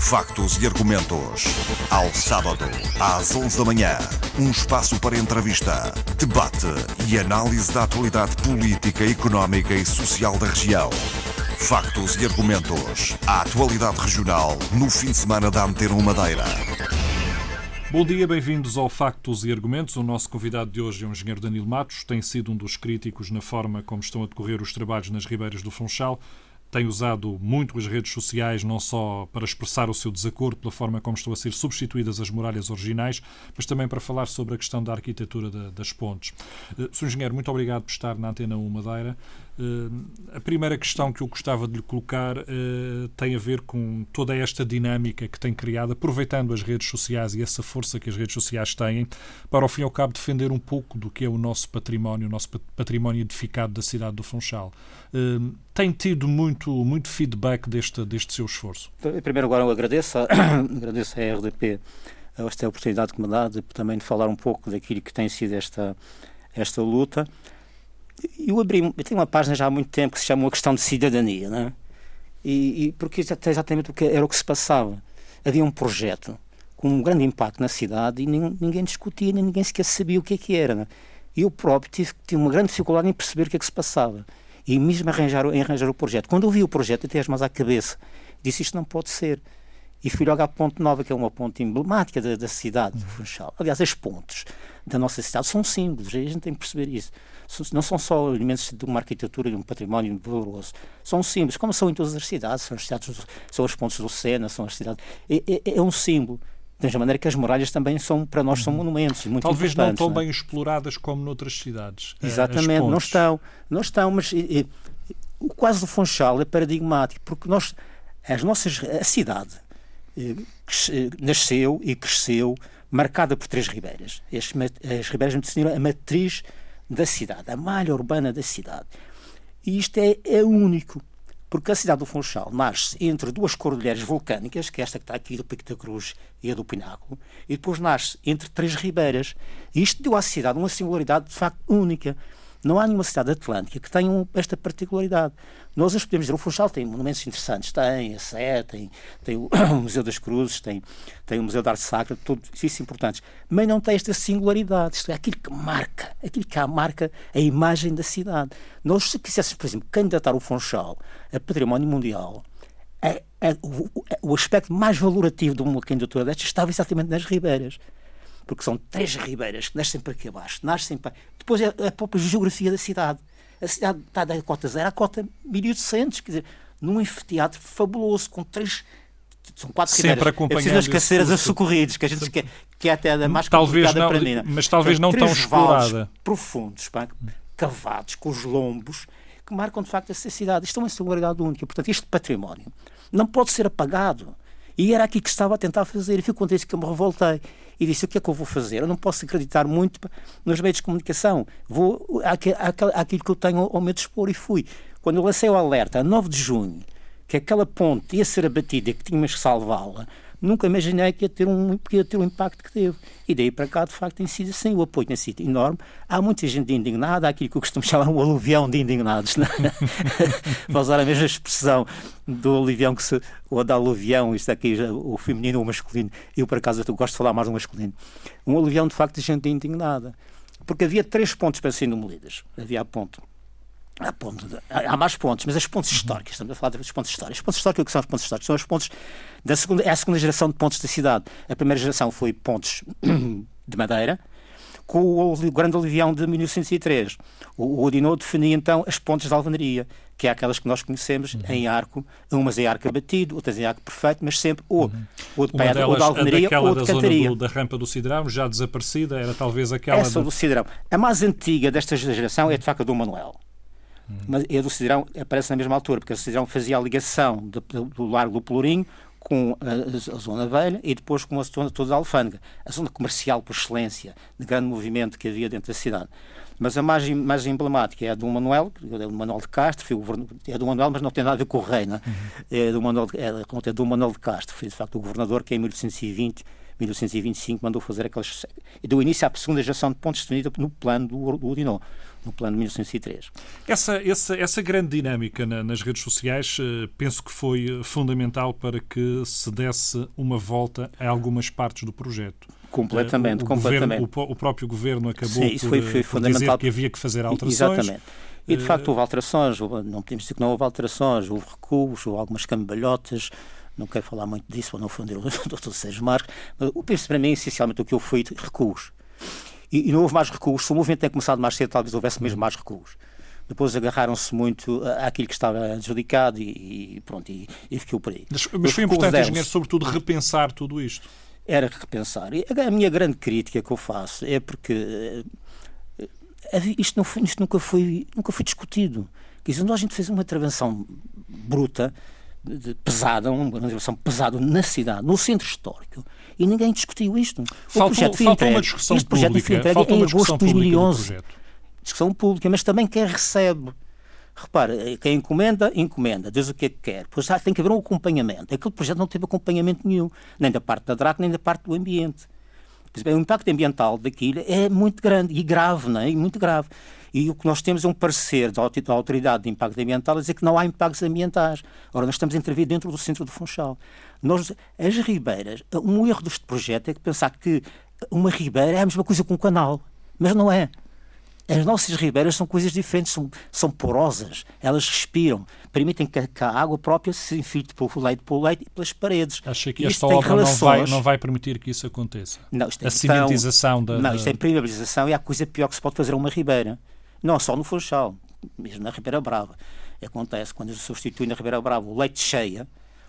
Factos e argumentos. Ao sábado, às 11 da manhã. Um espaço para entrevista, debate e análise da atualidade política, económica e social da região. Factos e argumentos. A atualidade regional no fim de semana da Antena Madeira. Bom dia, bem-vindos ao Factos e Argumentos. O nosso convidado de hoje é o engenheiro Danilo Matos. Tem sido um dos críticos na forma como estão a decorrer os trabalhos nas ribeiras do Funchal tem usado muito as redes sociais, não só para expressar o seu desacordo pela forma como estão a ser substituídas as muralhas originais, mas também para falar sobre a questão da arquitetura das pontes. Uh, Sr. Engenheiro, muito obrigado por estar na Antena 1 Madeira. Uh, a primeira questão que eu gostava de lhe colocar uh, tem a ver com toda esta dinâmica que tem criado, aproveitando as redes sociais e essa força que as redes sociais têm, para ao fim e ao cabo defender um pouco do que é o nosso património, o nosso património edificado da cidade do Funchal. Uh, tem tido muito, muito feedback deste, deste seu esforço? Em primeiro lugar, eu agradeço, agradeço à RDP esta oportunidade que me dá de também de falar um pouco daquilo que tem sido esta, esta luta eu abri, eu tenho uma página já há muito tempo que se chama A Questão de Cidadania, não é? E, e porque exatamente o que era o que se passava. Havia um projeto com um grande impacto na cidade e ninguém, ninguém discutia, nem ninguém sequer sabia o que é que era. Não é? Eu próprio tive, tive uma grande dificuldade em perceber o que é que se passava e mesmo arranjar, em arranjar o projeto. Quando eu vi o projeto, até as mãos à cabeça, disse isto não pode ser. E fui logo à Ponte Nova, que é uma ponte emblemática da, da cidade de Funchal. Aliás, as pontes da nossa cidade são símbolos, a gente tem que perceber isso não são só elementos de uma arquitetura e um património valoroso, são símbolos, como são em todas as cidades, são as, cidades, são os pontos do Sena, são as cidades. É, é, é um símbolo. Da mesma maneira que as muralhas também são, para nós, são uhum. monumentos. Muito Talvez não tão não é? bem exploradas como noutras cidades. Eh, Exatamente, não estão. Não estão, mas e, e, o quase do Funchal é paradigmático, porque nós, as nossas, a cidade eh, nasceu e cresceu marcada por três ribeiras. As, as ribeiras definiram a matriz da cidade, a malha urbana da cidade. E isto é, é único, porque a cidade do Funchal nasce entre duas cordilheiras vulcânicas, que é esta que está aqui do Pico da Cruz e a do Pináculo, e depois nasce entre três ribeiras. E isto deu à cidade uma singularidade de facto única. Não há nenhuma cidade atlântica que tenha esta particularidade. Nós as podemos dizer, o Funchal tem monumentos interessantes, tem a Sé, tem, tem o, Museu das Cruzes, tem, tem o Museu da Arte Sacra, tudo isso importantes, mas não tem esta singularidade, isto é aquilo que marca, aquilo que marca a imagem da cidade. Nós, se quiséssemos, por exemplo, candidatar o Funchal a património mundial, é, é, o, o, aspecto mais valorativo de uma candidatura destas estava exatamente nas ribeiras porque são três ribeiras que nascem para aqui abaixo, nascem para. Depois é a própria geografia da cidade. A cidade está da cota zero à cota 1800, quer dizer, num anfiteatro fabuloso, com três. São quatro Sempre ribeiras. acompanhando é as caceiras a socorridos, que a gente quer, que é até a mais talvez não, para mim. Mas talvez não tão explorada. profundos, pá, cavados, com os lombos, que marcam de facto essa cidade. Isto é uma singularidade única. Portanto, este património não pode ser apagado. E era aqui que estava a tentar fazer. E foi quando que eu me revoltei e disse: O que é que eu vou fazer? Eu não posso acreditar muito nos meios de comunicação. Vou àquilo que eu tenho ao meu dispor. E fui. Quando eu lancei o alerta, a 9 de junho, que aquela ponte ia ser abatida que tínhamos que salvá-la, nunca imaginei que ia, ter um, que ia ter o impacto que teve. E daí para cá, de facto, tem sido assim. O apoio tem sido enorme. Há muita gente indignada, há aquilo que eu costumo chamar um aluvião de indignados. Não? É? Para usar a mesma expressão do aluvião que se. ou da aluvião, isto aqui, o feminino ou o masculino. Eu, por acaso, eu gosto de falar mais do masculino. Um aluvião, de facto, de gente indignada. Porque havia três pontos para serem demolidas. Havia a ponte Há, ponto de, há, mais pontos, mas as pontes históricas, estamos a falar dos pontos históricos. Os pontos históricos, o que são os pontos históricos? São os pontos da segunda, é a segunda geração de pontos da cidade. A primeira geração foi pontos de madeira, com o Grande Alivião de 1903. O, o Odinot definia então as pontes de alvenaria, que é aquelas que nós conhecemos uhum. em arco, umas em arco abatido, outras em arco perfeito, mas sempre ou, uhum. ou de pedra, ou de alvenaria, ou de da cantaria. Do, da rampa do Cidrão, já desaparecida, era talvez aquela... Essa do Cidrão. A mais antiga desta geração é de facto a do Manuel. Mas a do Cidrão aparece na mesma altura, porque o Cidrão fazia a ligação do, do Largo do Pelourinho com a, a, Zona Velha e depois com a zona toda da Alfândega, a zona comercial por excelência, de grande movimento que havia dentro da cidade. Mas a mais, mais emblemática é a do Manuel, é do Manuel de Castro, foi o é do Manuel, mas não tem nada a ver com o rei, né? é, do Manuel, é, é do Manuel de Castro, foi de facto o governador que em 1820 1925, mandou fazer aquelas. Deu início à segunda geração de pontos definidos no plano do, do Odinó, no plano de 1903. Essa, essa, essa grande dinâmica na, nas redes sociais uh, penso que foi fundamental para que se desse uma volta a algumas partes do projeto. Completamente, uh, o completamente. Governo, o, o, próprio governo acabou Sim, isso foi, por, foi por fundamental. dizer que havia que fazer alterações. Exatamente. E de facto houve alterações, não podemos dizer que não houve alterações, houve recuos, houve algumas cambalhotas, não quero falar muito disso para não ofender o Dr. Sérgio Marques, mas o penso para mim, essencialmente, o que eu fui recuos. E, e, não houve mais recuos. Se o movimento tem começado mais cedo, talvez houvesse mesmo mais recuos. Depois agarraram-se muito àquilo que estava adjudicado e, e pronto, e, e ficou por aí. Mas, mas foi importante, engenheiro, sobretudo, repensar tudo isto. Era repensar. E a minha grande crítica que eu faço é porque isto, não foi, isto nunca, foi, nunca foi discutido. Quer dizer, nós a gente fez uma intervenção bruta, de, pesada, uma intervenção pesada na cidade, no centro histórico, e ninguém discutiu isto. O projeto foi entregue, uma discussão este projeto pública, foi entregue em agosto de 2011. Discussão pública, mas também quem recebe. Repara, quem encomenda, encomenda, diz o que é que quer. Pois tem que haver um acompanhamento. Aquele projeto não teve acompanhamento nenhum, nem da parte da DRAC, nem da parte do ambiente. O impacto ambiental daquilo é muito grande e grave, não é? E muito grave. E o que nós temos é um parecer da Autoridade de Impacto Ambiental a dizer que não há impactos ambientais. Ora, nós estamos a intervir dentro do centro do Funchal. Nós, as ribeiras, um erro deste projeto é que pensar que uma ribeira é a mesma coisa que um canal. Mas não é. As nossas ribeiras são coisas diferentes, são, são porosas, elas respiram, permitem que, que a água própria se infiltre pelo leite, pelo leite e pelas paredes. Acha que esta obra relações... não, vai, não vai permitir que isso aconteça? Não, isto é a cimentização da... Não, isto é impermeabilização e há coisa pior que se pode fazer a uma ribeira. Não só no Funchal, mesmo na Ribeira Brava. Acontece quando se substitui na Ribeira Brava o leite cheia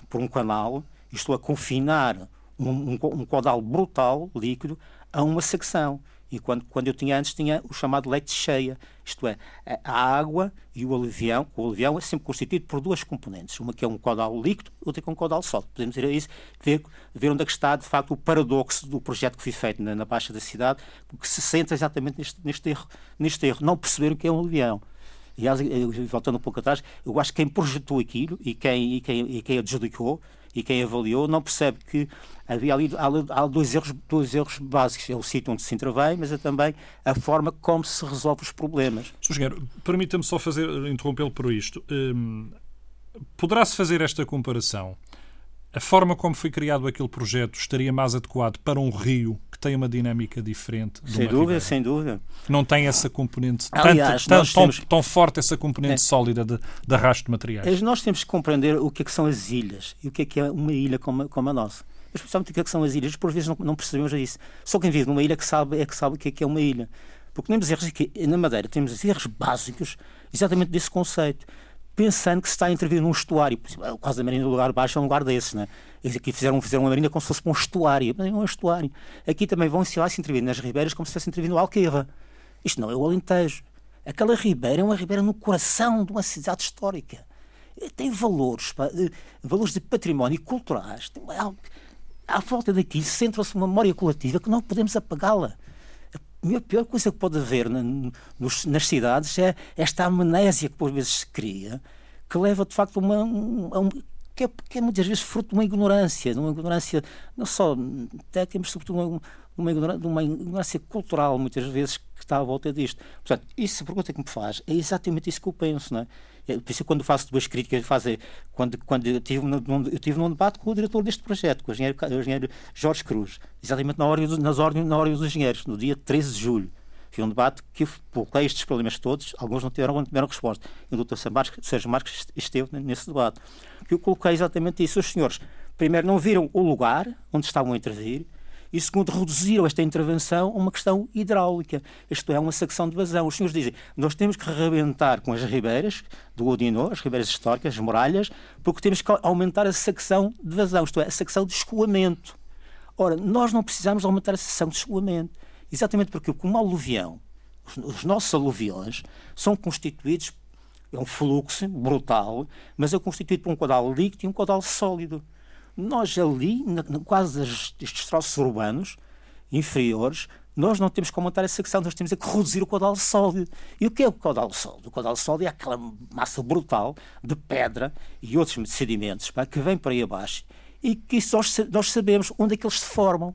por um canal, estou a confinar um, um, um caudal brutal, líquido, a uma secção. E quando, quando eu tinha antes, tinha o chamado leite cheia, isto é, a água e o aluvião. O aluvião é sempre constituído por duas componentes, uma que é um caudal líquido, outra que é um caudal sólido. Podemos ir a isso, ver, ver onde é que está, de facto, o paradoxo do projeto que foi feito na, na Baixa da cidade, porque se senta exatamente neste, neste, erro, neste erro, não perceber o que é um aluvião. E, voltando um pouco atrás, eu acho que quem projetou aquilo e quem, e quem, e quem adjudicou e quem avaliou não percebe que havia ali há, dois, erros, dois erros básicos. É o sítio onde se intervém, mas é também a forma como se resolve os problemas. Sr. Permita-me só fazer, interrompê-lo por isto. Hum, Poderá-se fazer esta comparação? A forma como foi criado aquele projeto estaria mais adequado para um rio que tem uma dinâmica diferente? sem dúvida, ribeira, sem dúvida. Não tem essa componente Aliás, tanto, tão, temos... tão, forte essa componente é. sólida de, de arrasto de materiais. Nós temos que compreender o que, é que são as ilhas e o que é que é uma ilha como, como a nossa especialmente o que, é que são as ilhas, por vezes não, não percebemos isso. Só quem vive numa ilha que sabe, é que sabe o que é, que é uma ilha. Porque temos erros aqui, na Madeira, temos erros básicos exatamente desse conceito. Pensando que se está a intervir num estuário. O caso da Marina do Lugar Baixo é um lugar desse, né? Aqui fizeram, fizeram uma marina como se fosse um estuário. Mas é um estuário. Aqui também vão se se intervir nas ribeiras como se estivesse intervindo no Alqueva. Isto não é o Alentejo. Aquela ribeira é uma ribeira no coração de uma cidade histórica. Tem valores, eh, valores de património culturais. Tem à volta daqui centra-se uma memória coletiva que não podemos apagá-la. A pior coisa que pode haver na, nos, nas cidades é esta amnésia que por vezes se cria, que leva de facto a uma, a um, que, é, que é muitas vezes fruto de uma ignorância, de uma ignorância não só técnica, mas sobretudo uma, uma, ignorância, uma ignorância cultural, muitas vezes, que está à volta disto. Portanto, isso, a pergunta que me faz, é exatamente isso que eu penso, não é? Por isso, quando faço duas críticas, fazer, quando, quando eu, tive num, eu tive num debate com o diretor deste projeto, com o engenheiro, o engenheiro Jorge Cruz, exatamente na ordem, nas ordem, na ordem dos engenheiros, no dia 13 de julho. Foi um debate que coloquei estes problemas todos, alguns não tiveram, não tiveram resposta. E o Dr. Sérgio Marques esteve nesse debate. Que eu coloquei exatamente isso. Os senhores, primeiro, não viram o lugar onde estavam a intervir, e segundo, reduziram esta intervenção a uma questão hidráulica, isto é, uma secção de vazão. Os senhores dizem, nós temos que rebentar com as ribeiras do Odinô, as ribeiras históricas, as muralhas, porque temos que aumentar a secção de vazão, isto é, a secção de escoamento. Ora, nós não precisamos aumentar a secção de escoamento, exatamente porque como aluvião, os, os nossos aluviões são constituídos, é um fluxo brutal, mas é constituído por um caudal líquido e um caudal sólido. Nós ali, na, quase estes troços urbanos inferiores, nós não temos que aumentar essa secção, nós temos é que reduzir o caudal sólido. E o que é o caudal sólido? O caudal sólido é aquela massa brutal de pedra e outros sedimentos pá, que vem para aí abaixo e que nós, nós sabemos onde é que eles se formam.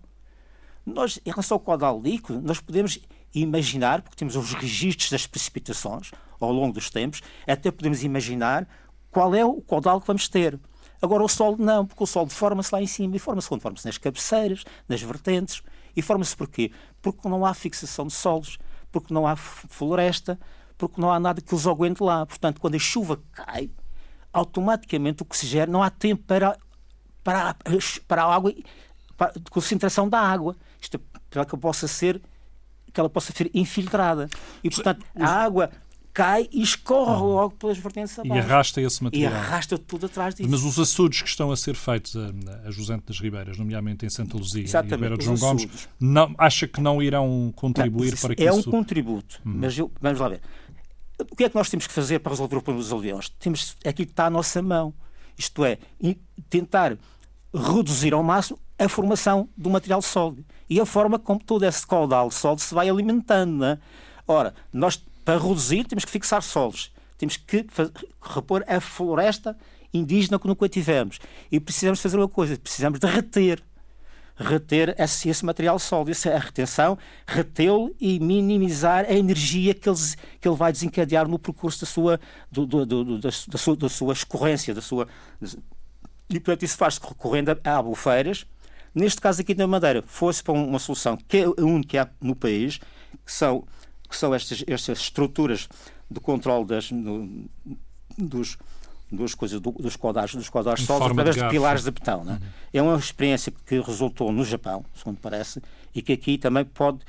Nós, em relação ao caudal líquido, nós podemos imaginar, porque temos os registros das precipitações ao longo dos tempos, até podemos imaginar qual é o caudal que vamos ter. Agora o solo não, porque o solo forma-se lá em cima e forma-se quando forma-se nas cabeceiras, nas vertentes. E forma-se porquê? Porque não há fixação de solos, porque não há floresta, porque não há nada que os aguente lá. Portanto, quando a chuva cai, automaticamente o que se gera, não há tempo para, para, para a água, para a concentração da água. Isto é para que possa ser que ela possa ser infiltrada. E, portanto, a água cai e escorre ah. logo pelas vertentes abaixo. E arrasta esse material. E arrasta tudo atrás disso. Mas os açudes que estão a ser feitos a, a Jusante das Ribeiras, nomeadamente em Santa Luzia Exatamente, e Ribeira de João Gomes, não, acha que não irão contribuir não, para que é isso... É um contributo, hum. mas eu, vamos lá ver. O que é que nós temos que fazer para resolver o problema dos aldeões? Temos, aqui está à nossa mão. Isto é, tentar reduzir ao máximo a formação do material sólido e a forma como todo esse caudal sólido se vai alimentando. É? Ora, nós para reduzir, temos que fixar solos. Temos que repor a floresta indígena que nunca tivemos. E precisamos fazer uma coisa, precisamos de reter. Reter esse, esse material sólido, essa retenção, retê-lo e minimizar a energia que ele, que ele vai desencadear no percurso da sua, do, do, do, da, da, sua, da sua escorrência. Da sua... E, portanto, isso faz-se recorrendo a albufeiras. Neste caso aqui na Madeira, fosse para uma solução que é a única no país, que são que são estas, estas estruturas de controle das, no, dos, dos, coisas, do, dos codares, dos codares sólidos através de, de, pilares de betão. Né? Uhum. É uma experiência que resultou no Japão, segundo parece, e que aqui também pode,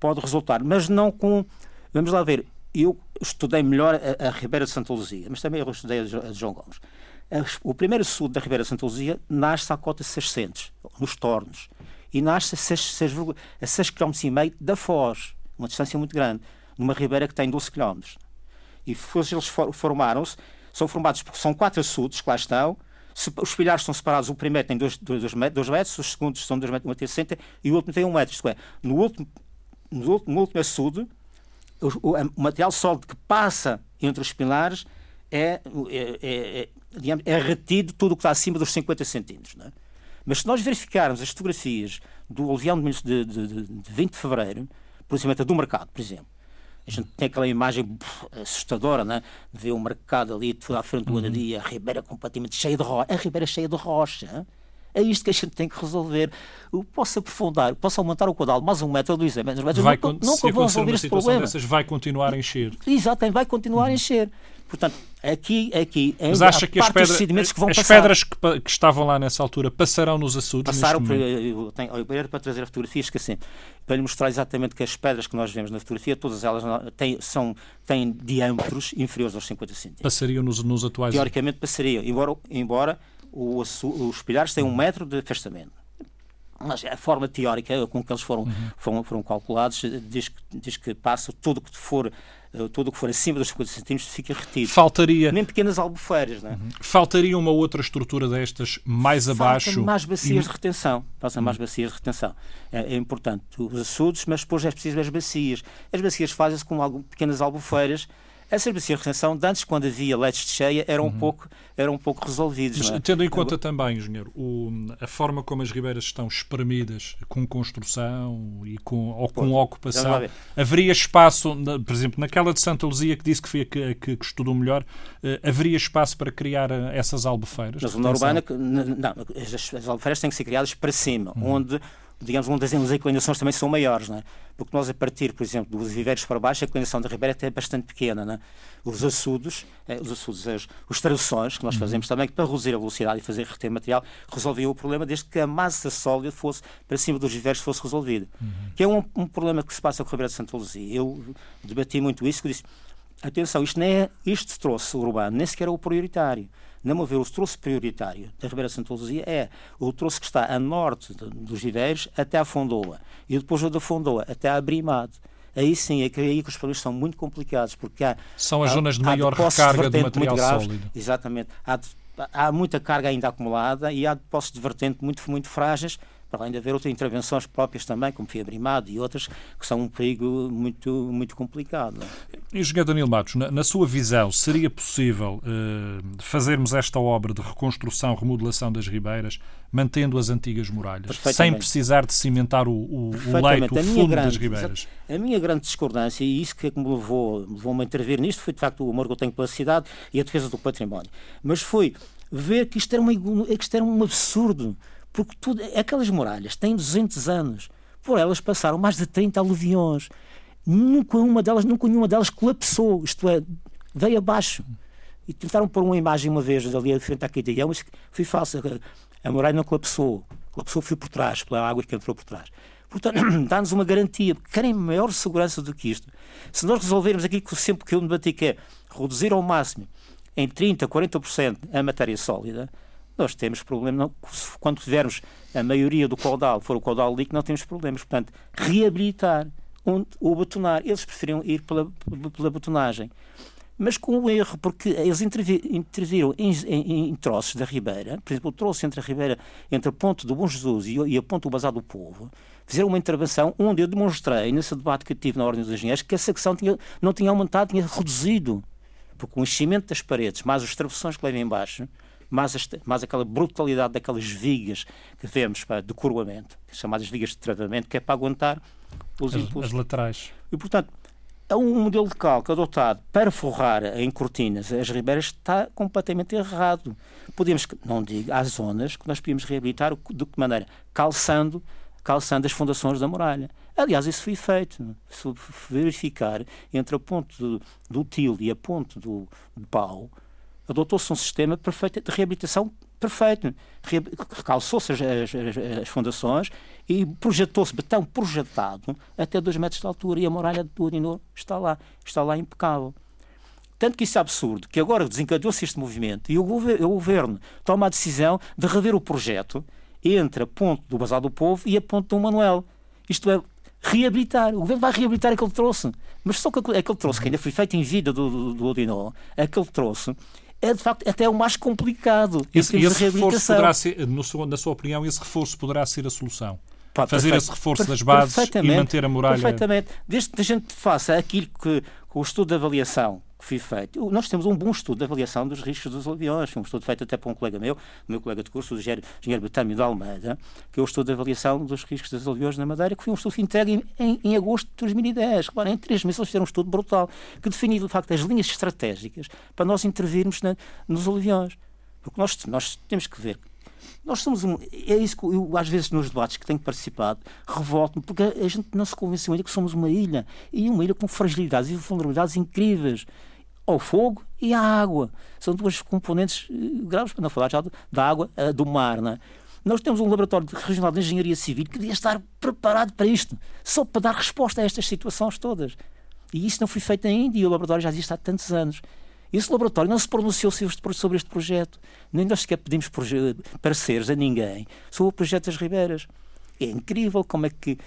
pode resultar, mas não com. Vamos lá ver, eu estudei melhor a, a Ribeira de Santa Luzia, mas também eu estudei a, a João Gomes. O primeiro sul da Ribeira de Santa Luzia nasce à cota 600, nos tornos, e nasce a 6,5 km da Foz uma distância muito grande, numa ribeira que tem 12 km. E eles formaram-se, são formados, são quatro açudes que lá estão, os pilhares são separados, o primeiro tem 2 metros, os segundos são 2 metros, 1,60 e o último tem 1 um metro. Isto é, no último, no último, no último açude, o, o, o, material sólido que passa entre os pilares é, é, é, é, digamos, é retido tudo o que está acima dos 50 centímetros. É? Mas se nós verificarmos as fotografias do Oleão de, de, de, de 20 de fevereiro, aproximadamente do mercado, por exemplo. A gente tem aquela imagem assustadora, né? de ver o mercado ali, tudo à frente do uhum. dia, a ribeira completamente cheia de rocha. A ribeira cheia de rocha. É isto que a gente tem que resolver. Eu posso aprofundar, posso aumentar o caudal mais um metro ou dois metros, mas vai, nunca, nunca vou resolver este problema. Dessas, vai continuar a encher. Exato, vai continuar uhum. a encher. Portanto, aqui, aqui Mas acha que as, pedra, que vão as passar. pedras que, que, estavam lá nessa altura passarão nos açudes? Passaram, por, eu tenho, eu, para trazer a fotografia, esqueci, para lhe mostrar exatamente que as pedras que nós vemos na fotografia, todas elas têm, são, têm diâmetros inferiores aos 50 centímetros. Passariam nos, nos atuais? Teoricamente passariam, embora, embora o, os pilhares têm um metro de afastamento mas a forma teórica com que eles foram, uhum. foram, foram calculados diz que, diz que passa tudo que for tudo o que for acima dos 50 centímetros fica retido. Faltaria... Nem pequenas albufeiras. Não é? Uhum. Faltaria uma outra estrutura destas mais Faltam abaixo? mais bacias e... de retenção. Faltam uhum. mais bacias de retenção. É, é, importante os açudes, mas depois é preciso as bacias. As bacias fazem-se com algumas pequenas albufeiras essas bacias de retenção, de antes, quando havia leitos de cheia, eram, uhum. um, pouco, eram um pouco resolvidos. Mas, é? Tendo em conta também, engenheiro, o, a forma como as ribeiras estão espremidas com construção e com, ou com Pô, ocupação, haveria espaço, por exemplo, naquela de Santa Luzia que disse que, foi, que, que, que estudou melhor, uh, haveria espaço para criar eh, essas albufeiras? Na zona urbana, não, as, as albufeiras têm que ser criadas para cima, uhum. onde digamos, onde as inclinações também são maiores, é? Porque nós, a partir, por exemplo, dos viveiros para baixo, a inclinação da ribeira é bastante pequena, é? Os açudos, eh, os açudos, as, os traduções que nós uhum. fazemos também, para reduzir a velocidade e fazer reter material, resolvia o problema desde que a massa sólida fosse para cima dos viveiros fosse resolvida. Uhum. Que é um, um, problema que se passa com a Ribeira de Santa Luzia. Eu debati muito isso, que disse, atenção, isto, não é, isto trouxe urbano, nem sequer é o prioritário na meu ver, o troço prioritário da Ribeira Santa Luzia é o troço que está a norte dos viveiros até à Fondoa e depois o da Fondoa até à Brimade. Aí sim, é que, aí que os problemas são muito complicados, porque há... São as zonas de maior recarga de, de material graves, sólido. Exatamente. Há, há, muita carga ainda acumulada e há depósitos de vertente muito, muito frágeis para além de haver outras intervenções próprias também, como Fiabrimado e outras, que são um perigo muito, muito complicado. E, Engenheiro Danilo Matos, na, na, sua visão, seria possível uh, fazermos esta obra de reconstrução, remodelação das ribeiras, mantendo as antigas muralhas, sem precisar de cimentar o, o, o leito, o fundo grande, das ribeiras? A minha grande discordância, e isso que, é que me levou, me levou a intervir nisto, foi de facto o amor que eu tenho pela cidade e a defesa do património. Mas foi ver que isto era, uma, que isto era um absurdo porque tudo, aquelas muralhas têm 200 anos. Por elas passaram mais de 30 aluviões. Nunca uma delas, nunca nenhuma delas colapsou, isto é, veio abaixo. E tentaram pôr uma imagem uma vez ali à frente à Caeteião, mas foi falsa. A muralha não colapsou. Colapsou foi por trás, pela água que entrou por trás. Portanto, dá-nos uma garantia. Querem maior segurança do que isto. Se nós resolvermos aquilo que sempre que eu debati, que é reduzir ao máximo em 30%, 40% a matéria sólida, nós temos problema. Não, quando tivermos a maioria do caudal for o caudal líquido, não temos problemas. Portanto, reabilitar ou betonar. Eles preferiam ir pela, pela. Mas com um erro, porque eles interviram em, em, em, troços da Ribeira, por exemplo, o troço entre a Ribeira, entre a ponte do Bom Jesus e, e a ponte do Bazar do Povo, fizeram uma intervenção onde eu demonstrei, nesse debate que tive na Ordem dos Engenheiros, que a secção tinha, não tinha aumentado, tinha reduzido. Porque o enchimento das paredes, mais os travessões que levam embaixo, mais, este, mais aquela brutalidade daquelas vigas que vemos para, de coroamento, chamadas vigas de travamento, que é para aguentar os as, impulsos. As laterais. E, portanto, é um modelo de cálculo adotado para forrar em cortinas as ribeiras está completamente errado. Podemos, não digo, há zonas que nós podíamos reabilitar de que maneira? Calçando, calçando as fundações da muralha. Aliás, isso foi feito. Se verificar entre a ponte do, do Til e a ponte do, do Pau, adotou-se um sistema perfeito de reabilitação perfeito. Recalçou-se as, as, as, fundações e projetou-se betão projetado até 2 metros de altura e a muralha do Urinor está lá, está lá impecável. Tanto que isso é absurdo, que agora desencadeou-se este movimento e o governo, o governo toma a decisão de rever o projeto entre a ponte do Basal do Povo e a ponte do Manuel. Isto é, reabilitar. O governo vai reabilitar aquele troço. Mas só que aquele troço que ainda foi feito em vida do, do, do Odinó, aquele troço é de facto até o mais complicado. Esse, esse reforço poderá ser, no na sua opinião, esse reforço poderá ser a solução? Pá, Fazer esse reforço das bases e manter a muralha. Perfeitamente. Desde que a gente faça aquilo que, que o estudo de avaliação que foi feito. Nós temos um bom estudo de avaliação dos riscos dos aviões, um estudo feito até por um colega meu, meu colega de curso, o engenheiro, engenheiro Betâmio de Almeida, que é o estudo de avaliação dos riscos dos aviões na Madeira, que foi um estudo entregue em, em, agosto de 2010. Claro, em três meses eles fizeram um estudo brutal, que definiu, de facto, as linhas estratégicas para nós intervirmos na, nos aviões. Porque nós, nós temos que ver nós somos um. É isso que eu, às vezes, nos debates que tenho participado, revolto-me, porque a gente não se convenceu ainda que somos uma ilha. E uma ilha com fragilidades e vulnerabilidades incríveis ao fogo e à água. São duas componentes eh, graves, para não falar já da água, eh, do mar. Não é? Nós temos um laboratório regional de engenharia civil que devia estar preparado para isto, só para dar resposta a estas situações todas. E isso não foi feito ainda e o laboratório já existe há tantos anos. Esse laboratório não se pronunciou sobre este projeto. Nem nós sequer pedimos pareceres a ninguém sobre o projeto das Ribeiras. É incrível como é que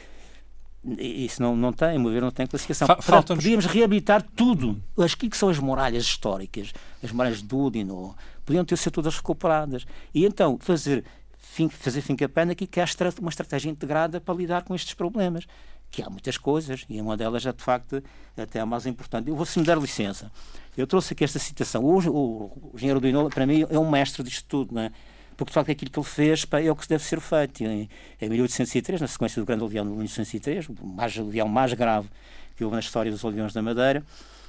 isso não, não tem, mover não tem classificação. Fa Podíamos reabilitar tudo. As que são as muralhas históricas, as muralhas de Udino, podiam ter sido todas recuperadas. E então fazer, fim, fazer fim a pena aqui que há uma estratégia integrada para lidar com estes problemas. Que há muitas coisas, e uma delas é de facto até a mais importante. Eu vou, se me der licença, eu trouxe aqui esta citação. O, o, o engenheiro Udino, para mim, é um mestre disto tudo, não é? Porque de facto aquilo que ele fez pá, é o que deve ser feito. Em, em 1803, na sequência do grande aldeão de 1803, o mais, aldeão mais grave que houve na história dos aldeões da Madeira,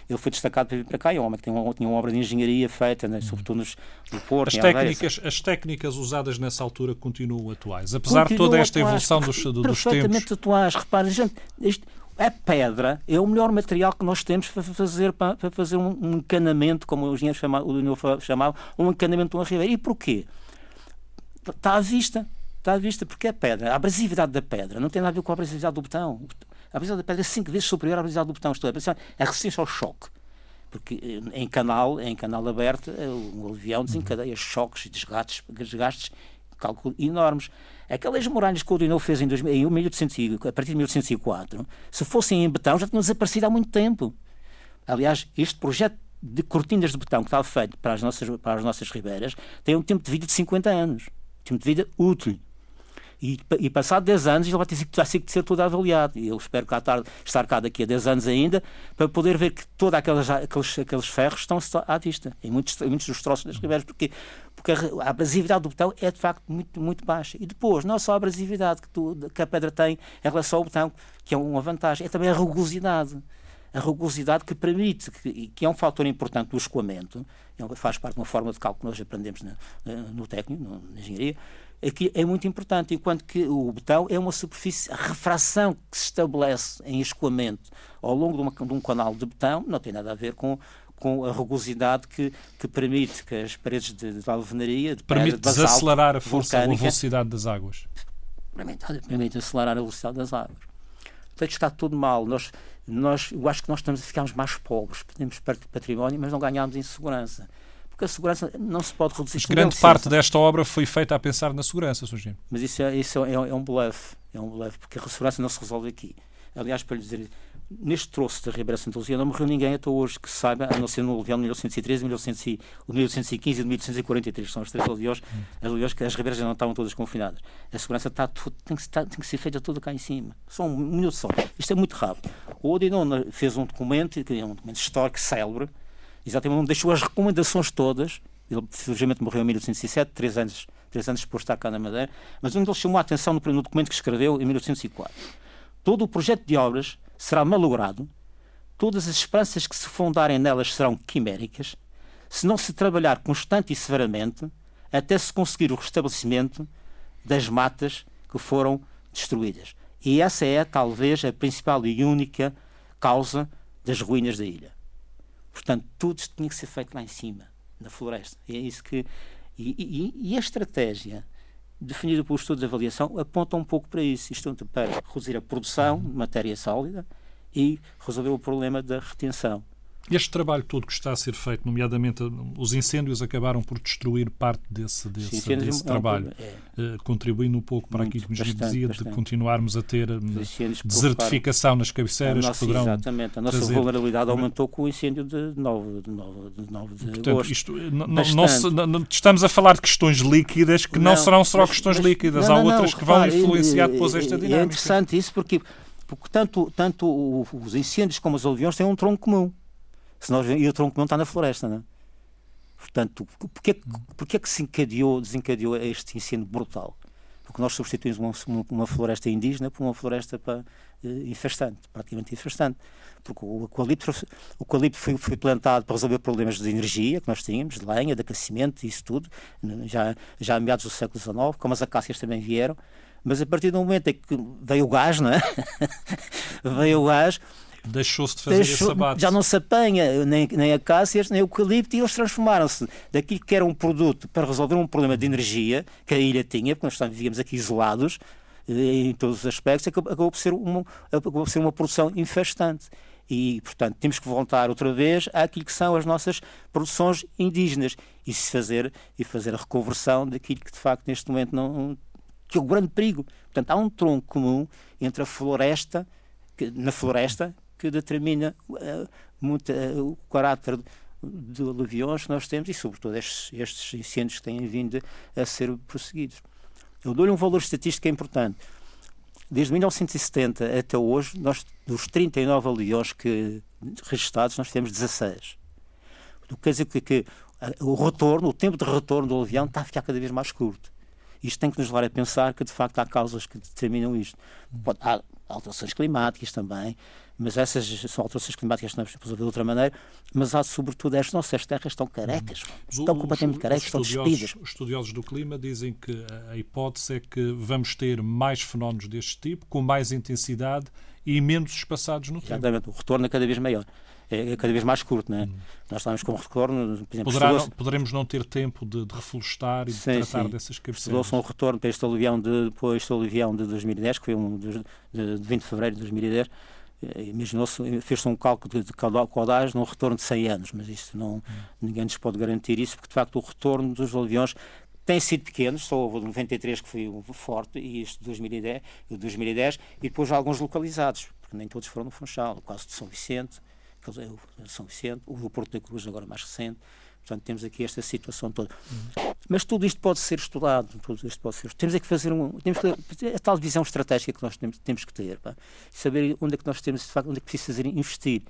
ele foi destacado para vir para cá. É um homem que uma, tinha uma obra de engenharia feita, né, sobretudo nos, no Porto. As técnicas, as técnicas usadas nessa altura continuam atuais, apesar de toda esta atuais, evolução dos, dos tempos. Perfeitamente atuais. Reparem, gente, isto, a pedra é o melhor material que nós temos para fazer, para, para fazer um, um encanamento, como o engenheiro chamava, o chamava, um encanamento de uma ribeira. E porquê? Está à vista. Está à vista porque é pedra. A abrasividade da pedra não tem nada a ver com a abrasividade do botão. A abrasividade da pedra é cinco vezes superior à abrasividade do botão. Isto é, a resistência ao choque. Porque eh, em canal, em canal aberto, eh, avião desencadeia choques e desgastes, desgastes cálculo enormes. Aquelas muralhas que o Odinot fez em, 1800, a partir de 1804, se fossem em betão, já tinham desaparecido há muito tempo. Aliás, este projeto de cortinas de betão que estava feito para as nossas, para as nossas ribeiras tem um tempo de vida de 50 anos tempo de vida útil. E, e passado 10 anos ele vai ter, vai ter que ser tudo avaliado. E eu espero cá tarde, estar cá daqui a 10 anos ainda para poder ver que todos aqueles, aqueles, aqueles ferros estão à vista. Em muitos, em muitos dos troços das ribeiras. Porque, porque a abrasividade do botão é de facto muito, muito baixa. E depois, não só a abrasividade que, tu, que a pedra tem em relação ao botão, que é uma vantagem, é também a rugosidade a rugosidade que permite, que, que, é um fator importante do escoamento, é faz parte de uma forma de cálculo que nós aprendemos na, no técnico, na engenharia, aqui é muito importante, enquanto que o betão é uma superfície, a refração que se estabelece em escoamento ao longo de, uma, de um canal de betão não tem nada a ver com, com a rugosidade que, que permite que as paredes de, de alvenaria, de permite desacelerar a força, a velocidade das águas. Permite, permite acelerar a velocidade das águas. Portanto, está tudo mal. Nós, nós, eu acho que nós estamos a ficar mais pobres. Temos património, mas não ganhamos em segurança porque a segurança não se pode reduzir. Mas grande parte desta obra foi feita a pensar na segurança, Sr. Mas isso, é, isso é, é um bluff, é um bluff, porque a segurança não se resolve aqui. Aliás, para lhe dizer, neste troço da Ribeira Santa Luzia não morreu ninguém até hoje que saiba, a não ser no aluvião de 1813, 1815 e de 1843, são os três aluviões, aluviões que as ribeiras já não estavam todas confinadas. A segurança está tem, que, tem que ser feita tudo cá em cima. Só um minuto só. Isto é muito rápido. O Odinão fez um documento, que é um documento histórico célebre, exatamente onde deixou as recomendações todas. Ele, felizmente, morreu em 1807, três anos, três anos depois de estar cá na Madeira, mas onde ele chamou a atenção no, no documento que escreveu em 1804. Todo o projeto de obras será malogrado, todas as esperanças que se fundarem nelas serão quiméricas, se não se trabalhar constante e severamente até se conseguir o restabelecimento das matas que foram destruídas. E essa é, talvez, a principal e única causa das ruínas da ilha. Portanto, tudo tinha que ser feito lá em cima, na floresta. E é isso que. E, e, e a estratégia definida pelo estudo de avaliação aponta um pouco para isso. Isto é para reduzir a produção de matéria sólida e resolver o problema da retenção. Este trabalho todo que está a ser feito, nomeadamente os incêndios, acabaram por destruir parte desse, desse, desse é trabalho, é. uh, contribuindo um pouco para Muito, aquilo que nos dizia bastante. de continuarmos a ter uh, desertificação nas cabeceiras. Nossa, poderão exatamente, a nossa trazer... vulnerabilidade aumentou com o incêndio de 9 de, 9, de, 9 de Portanto, agosto. Isto, não, não, não, estamos a falar de questões líquidas que não, serão só mas, questões mas, líquidas, há outras que vão influenciar depois esta é dinâmica. É interessante isso porque, porque tanto, tanto os incêndios como os aluviões têm um tronco comum. Se nós, e o tronco não está na floresta, não é? Portanto, porquê, porquê que se encadeou, desencadeou este incêndio brutal? Porque nós substituímos uma, uma floresta indígena por uma floresta para, uh, infestante, praticamente infestante. Porque o eucalipto, o eucalipto foi, foi, plantado para resolver problemas de energia que nós tínhamos, de lenha, de aquecimento, isso tudo, já, já a meados do século XIX, como as acácias também vieram. Mas a partir do momento em que veio o gás, não é? veio o gás, Deixou-se de fazer Deixou, esse abate. Já não se apanha nem, nem acácias, nem eucalipto, e eles transformaram-se daquilo que era um produto para resolver um problema de energia que a ilha tinha, porque nós vivíamos aqui isolados eh, em todos os aspectos, acabou por ser uma, acabou por ser uma produção infestante. E, portanto, temos que voltar outra vez àquilo que são as nossas produções indígenas e se fazer, e fazer a reconversão daquilo que, de facto, neste momento não. que é o grande perigo. Portanto, há um tronco comum entre a floresta, na floresta, que determina uh, muito, uh, o caráter de aluviões que nós temos e, sobretudo, estes, estes incêndios que têm vindo a ser prosseguidos. Eu dou-lhe um valor estatístico importante. Desde 1970 até hoje, nós, dos 39 aluviões que registrados, nós temos 16. O que quer dizer que, que o retorno, o tempo de retorno do aluvião está a ficar cada vez mais curto. Isto tem que nos levar a pensar que, de facto, há causas que determinam isto. Pode, há alterações climáticas também, mas essas são alterações climáticas que nós podemos resolver de outra maneira, mas há sobretudo as nossas terras estão carecas, os, estão completamente carecas, estão despidas. Os estudiosos do clima dizem que a hipótese é que vamos ter mais fenómenos deste tipo, com mais intensidade e menos espaçados no tempo. Exatamente, o retorno é cada vez maior. É, cada vez mais curto, não é? Hum. Nós estamos com retorno, por exemplo, Poderá, não, poderemos não ter tempo de, de reflorestar e de sim, tratar sim. dessas cabeceiras. Estudou-se um retorno para este aluvião de, depois este aluvião de 2010, que foi um de, de 20 de fevereiro de 2010, eh, imaginou-se, fez-se um cálculo de caudais num retorno de 100 anos, mas isso não, hum. ninguém nos pode garantir isso, porque de facto o retorno dos aluviões tem sido pequeno, só houve o 93 que foi forte, e este de 2010, o 2010, e depois alguns localizados, porque nem todos foram no Funchal, o caso de São Vicente, São Vicente, o Porto da Cruz agora mais recente, Portanto, temos aqui esta situação toda. Mas tudo isto pode ser estudado, tudo isto pode ser. Temos é que fazer um, temos que, a tal visão estratégica que nós temos, que ter, pá, saber onde é que nós temos, de facto, onde é que precisa fazer, investir.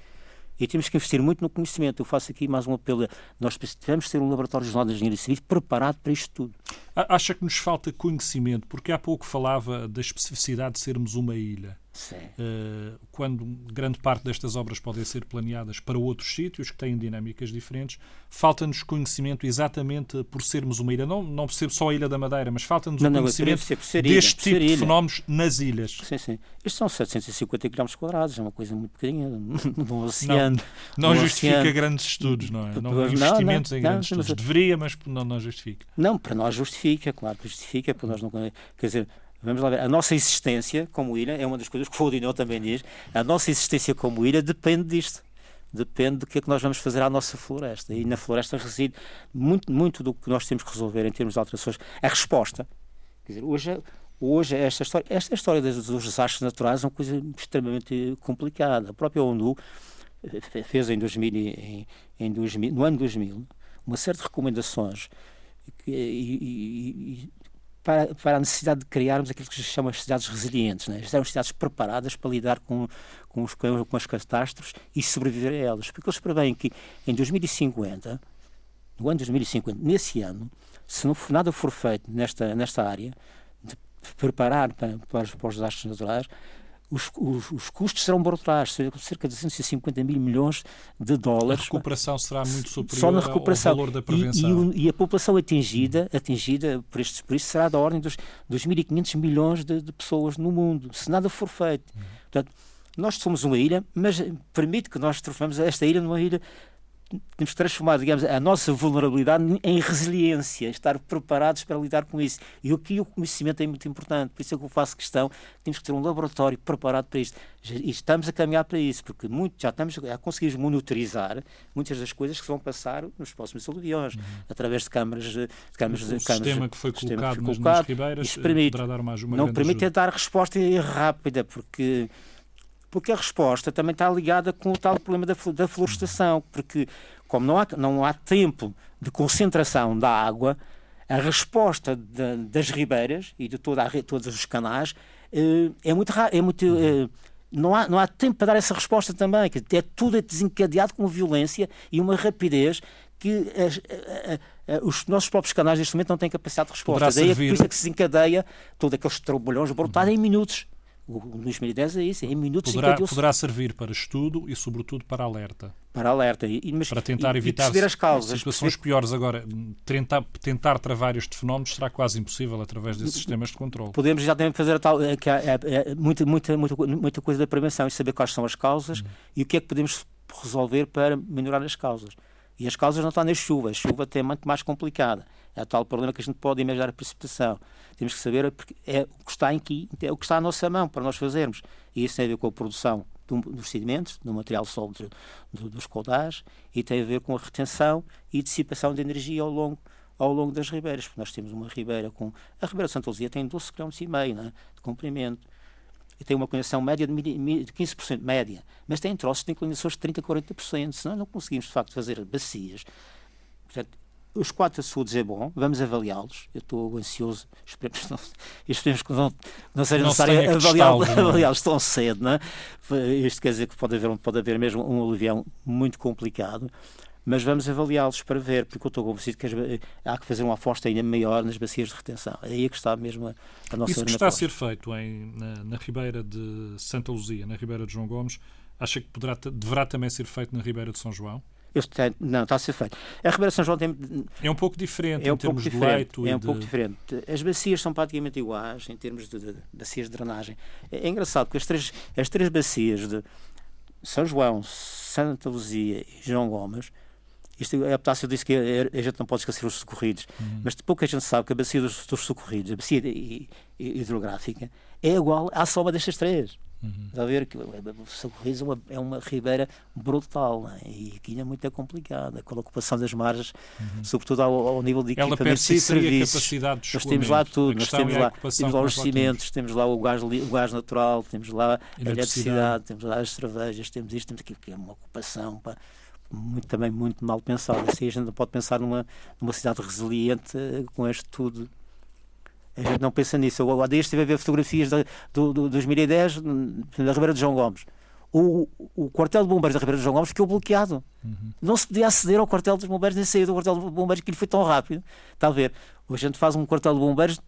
E temos que investir muito no conhecimento. Eu faço aqui mais um apelo. Nós devemos ter um laboratório regional de engenharia civil preparado para isto tudo. Acha que nos falta conhecimento? Porque há pouco falava da especificidade de sermos uma ilha. Uh, quando grande parte destas obras podem ser planeadas para outros sítios que têm dinâmicas diferentes, falta-nos conhecimento exatamente por sermos uma ilha, não, não por ser só a Ilha da Madeira, mas falta-nos o conhecimento ser, ser ilha, deste tipo de fenómenos nas ilhas. Sim, sim. Isto são 750 km quadrados, é uma coisa muito pequenina, no oceano. Não, não justifica oceano. grandes estudos, não é? Não, não investimentos não, em grandes estudos. Deveria, mas não, não justifica. Não, para nós justifica, claro, justifica, para nós não... Quer dizer, Vamos lá ver. A nossa existência como ilha é uma das coisas que o Odineu também diz. A nossa existência como ilha depende disto. Depende do que é que nós vamos fazer à nossa floresta. E na floresta reside muito, muito do que nós temos que resolver em termos de alterações. A resposta. Quer dizer, hoje, hoje esta história, esta história dos, dos desastres naturais é uma coisa extremamente complicada. A própria ONU eh, fez em 2000, em, em 2000 no ano 2000 uma série de recomendações que, e, e, para, para a necessidade de criarmos aquilo que se chama as cidades resilientes, né? as cidades preparadas para lidar com, com, os, com as catástrofes e sobreviver a elas. Porque eles preveem que em 2050, no ano 2050, nesse ano, se não, nada for feito nesta, nesta área, de preparar para, para, para os desastres naturais, os, os, os, custos serão brutais, cerca de 250 mil milhões de dólares. A recuperação será muito superior só na recuperação. ao valor da prevenção. E, e, e, a população atingida, atingida por, estes, por isso será da ordem dos 2.500 milhões de, de, pessoas no mundo, se nada for feito. Uhum. Portanto, nós somos uma ilha, mas permite que nós transformemos esta ilha numa ilha temos que transformar, digamos, a nossa vulnerabilidade em resiliência, estar preparados para lidar com isso. E aqui o conhecimento é muito importante, por isso é que eu faço questão, temos que ter um laboratório preparado para isto. E estamos a caminhar para isso, porque muito, já estamos, já conseguimos monitorizar muitas das coisas que vão passar nos próximos aluviões, uhum. através de câmaras de câmaras, o câmaras, sistema que foi colocado, que foi colocado nas, ribeiras isso permite, dar mais uma Não permite é dar resposta rápida, porque porque a resposta também está ligada com o tal problema da, da florestação, porque como não há, não há tempo de concentração da água, a resposta de, das ribeiras e de toda a, todos os canais eh, é muito é muito eh, não há, não há tempo para dar essa resposta também, que é tudo desencadeado com violência e uma rapidez que as, a, a, os nossos próprios canais neste momento não têm capacidade de resposta. Daí é por isso é que se desencadeia todos aqueles trabalhões brutais uhum. em minutos. O 2010 é isso, é em minutos poderá, poderá servir para estudo e, sobretudo, para alerta. Para alerta. E, mas, para tentar e, evitar e as causas. situações perceber... piores. Agora, tentar, tentar travar estes fenómenos será quase impossível através desses sistemas de controle. Podemos já também fazer a tal, é, que há, é, é, muita, muita, muita, muita coisa da prevenção e saber quais são as causas uhum. e o que é que podemos resolver para melhorar as causas. E as causas não estão na chuva. A chuva é muito mais complicada. É o tal problema que a gente pode imaginar a precipitação. Temos que saber é o que está aqui, é o que está à nossa mão para nós fazermos. E isso tem a ver com a produção dos sedimentos, do material sólido dos caudais, e tem a ver com a retenção e dissipação de energia ao longo ao longo das ribeiras, porque nós temos uma ribeira com... A Ribeira de Santa Luzia tem 12 km e meio né, de comprimento, e tem uma conexão média de 15% média, mas tem troços que têm inclinações de 30% a 40%, senão não conseguimos, de facto, fazer bacias. Portanto, os quatro açudes é bom, vamos avaliá-los. Eu estou ansioso, esperemos que não, esperemos que não, não seja não necessário avaliá-los avaliá tão cedo. Não é? Isto quer dizer que pode haver, pode haver mesmo um aluvião muito complicado, mas vamos avaliá-los para ver, porque eu estou convencido que há que fazer uma aposta ainda maior nas bacias de retenção. É aí que está mesmo a, a nossa Isso que está a ser feito em, na, na Ribeira de Santa Luzia, na Ribeira de João Gomes, acha que poderá, deverá também ser feito na Ribeira de São João? Este, não, está a ser feito. A Ribeira São João tem. É um pouco diferente é um em termos de leito. É um de... pouco diferente. As bacias são praticamente iguais em termos de, de, de bacias de drenagem. É, é, engraçado porque as três, as três bacias de São João, Santa Luzia e João Gomes. Isto, a Epitácio disse que a, a, gente não pode esquecer os socorridos, uhum. mas pouca gente sabe que a bacia dos, dos socorridos, a bacia hidrográfica, é igual à soma destas três. Uhum. Está a ver que o Socorrido é uma, é uma ribeira brutal é? e aqui é muito complicada, com a ocupação das margens, uhum. sobretudo ao, ao, nível de equipamentos e serviços. Nós temos lá tudo, nós temos lá, temos lá os cimentos, temos lá o gás, o gás natural, temos lá a eletricidade, temos lá as cervejas, temos isto, temos aquilo que é uma ocupação. Pá muito, também muito mal pensado. Assim a gente não pode pensar numa, numa cidade resiliente eh, com este tudo. A gente não pensa nisso. Eu há dias estive a ver fotografias de, do, do 2010 da Ribeira de João Gomes. O, o quartel de bombeiros da Ribeira de João Gomes ficou bloqueado. Uhum. Não se podia aceder ao quartel dos bombeiros nem sair do quartel de bombeiros, que ele foi tão rápido. Está a ver? Hoje a gente faz um quartel de bombeiros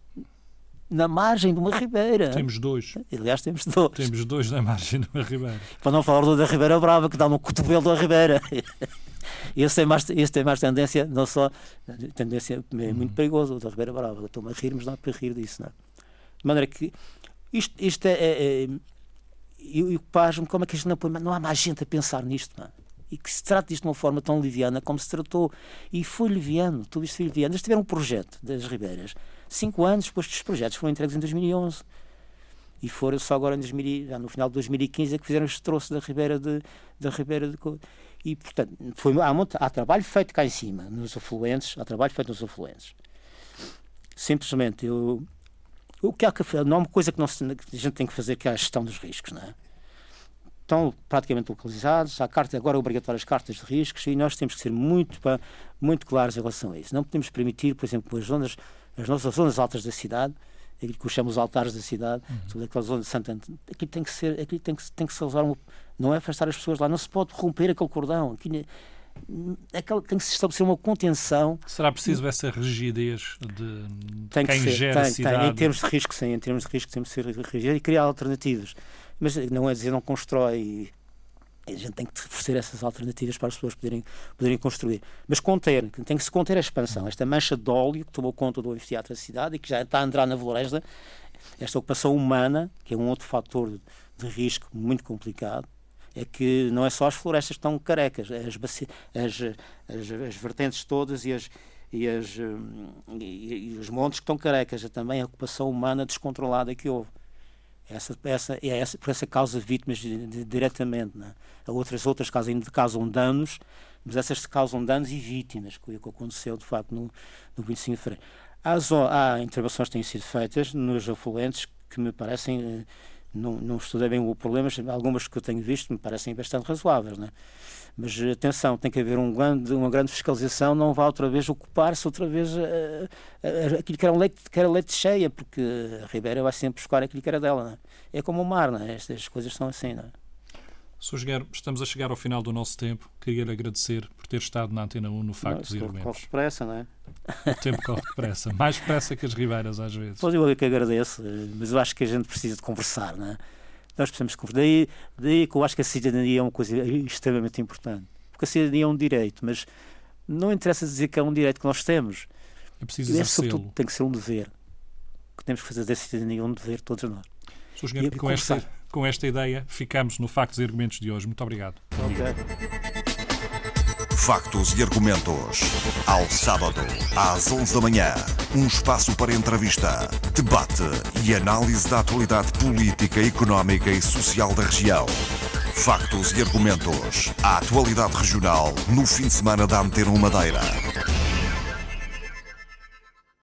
na margem de uma ribeira. Temos dois. Aliás, temos dois. Temos dois na margem de uma ribeira. Para não falar do da Ribeira Brava, que dá no cotovelo da ribeira. Esse tem mais, esse tem mais tendência, não só. Tendência é muito perigoso, o da Ribeira Brava. Estou-me a rir, mas não é para rir disso, não é? De maneira que. Isto, isto é. é, é e o pasmo, como é que gente não põe. Não há mais gente a pensar nisto, não é? e que se trate disto de uma forma tão liviana como se tratou. E foi liviano, tudo isto foi liviano. Eles tiveram um projeto das Ribeiras cinco anos depois que os projetos foram entregues em 2011. E foram só agora em 2000, já no final de 2015 é que fizeram este troço da Ribeira de, da Ribeira de E, portanto, foi, há, há trabalho feito cá em cima, nos afluentes, há trabalho feito nos afluentes. Simplesmente, eu, o que há que não há uma coisa que, não, que a gente tem que fazer que é a gestão dos riscos, não é? Estão praticamente localizados, há carta, agora obrigatórias cartas de riscos e nós temos que ser muito, muito claros em relação a isso. Não podemos permitir, por exemplo, as zonas as nossas zonas altas da cidade, aquilo que chamamos altares da cidade, uhum. sobre aquela zona de Santo Antônio, aquilo tem que ser, aquilo tem que, tem que se usar, uma, não é afastar as pessoas lá, não se pode romper aquele cordão, aquele, tem que se estabelecer uma contenção. Será preciso essa rigidez de tem quem ser, gera tem, a cidade? Tem, em termos de risco, sim, em termos de risco temos que ser rígidos e criar alternativas. Mas não é dizer não constrói a gente tem que oferecer essas alternativas para as pessoas poderem, poderem construir. Mas conter, tem que se conter a expansão. Esta mancha de óleo que tomou conta do anfiteatro da cidade e que já está a entrar na floresta, esta ocupação humana, que é um outro fator de risco muito complicado, é que não é só as florestas que estão carecas, é as, as, as, as vertentes todas e as, e, as, hum, e, e, os montes que estão carecas, é também a ocupação humana descontrolada que houve. Essa, essa, é essa, por essa causa vítimas de, de, diretamente. Né? Outras, outras causas ainda causam danos, mas essas causam danos e vítimas, que, que aconteceu de facto no, no 25 de fevereiro. Há, há intervenções que têm sido feitas nos afluentes que me parecem, eh, não, não estudei bem o problema, mas algumas que eu tenho visto me parecem bastante razoáveis. Né? Mas atenção, tem que haver um grande, uma grande fiscalização, não vá outra vez ocupar-se outra vez uh, uh, aquilo que era, um leite, que era leite cheia, porque a Ribeira vai sempre buscar aquilo que era dela. É? é como o mar, é? estas coisas são assim. Não é? Sr. Engenheiro, estamos a chegar ao final do nosso tempo. Queria-lhe agradecer por ter estado na Antena 1 no Factos e Argumentos. Corre depressa, não é? O tempo corre depressa. Mais depressa que as ribeiras, às vezes. Pois eu é que agradeço, mas eu acho que a gente precisa de conversar, não é? Nós precisamos conversar. Daí, daí que eu acho que a cidadania é uma coisa extremamente importante. Porque a cidadania é um direito, mas não interessa dizer que é um direito que nós temos. É preciso é, sobretudo, tem que ser um dever. Que temos que fazer da cidadania um dever, todos nós. Sr. Engenheiro, com esta, com esta ideia, ficamos no Factos e Argumentos de hoje. Muito obrigado. Factos e Argumentos. Ao sábado, às 11 da manhã. Um espaço para entrevista, debate e análise da atualidade política, económica e social da região. Factos e Argumentos. A atualidade regional no fim de semana da Antena Madeira.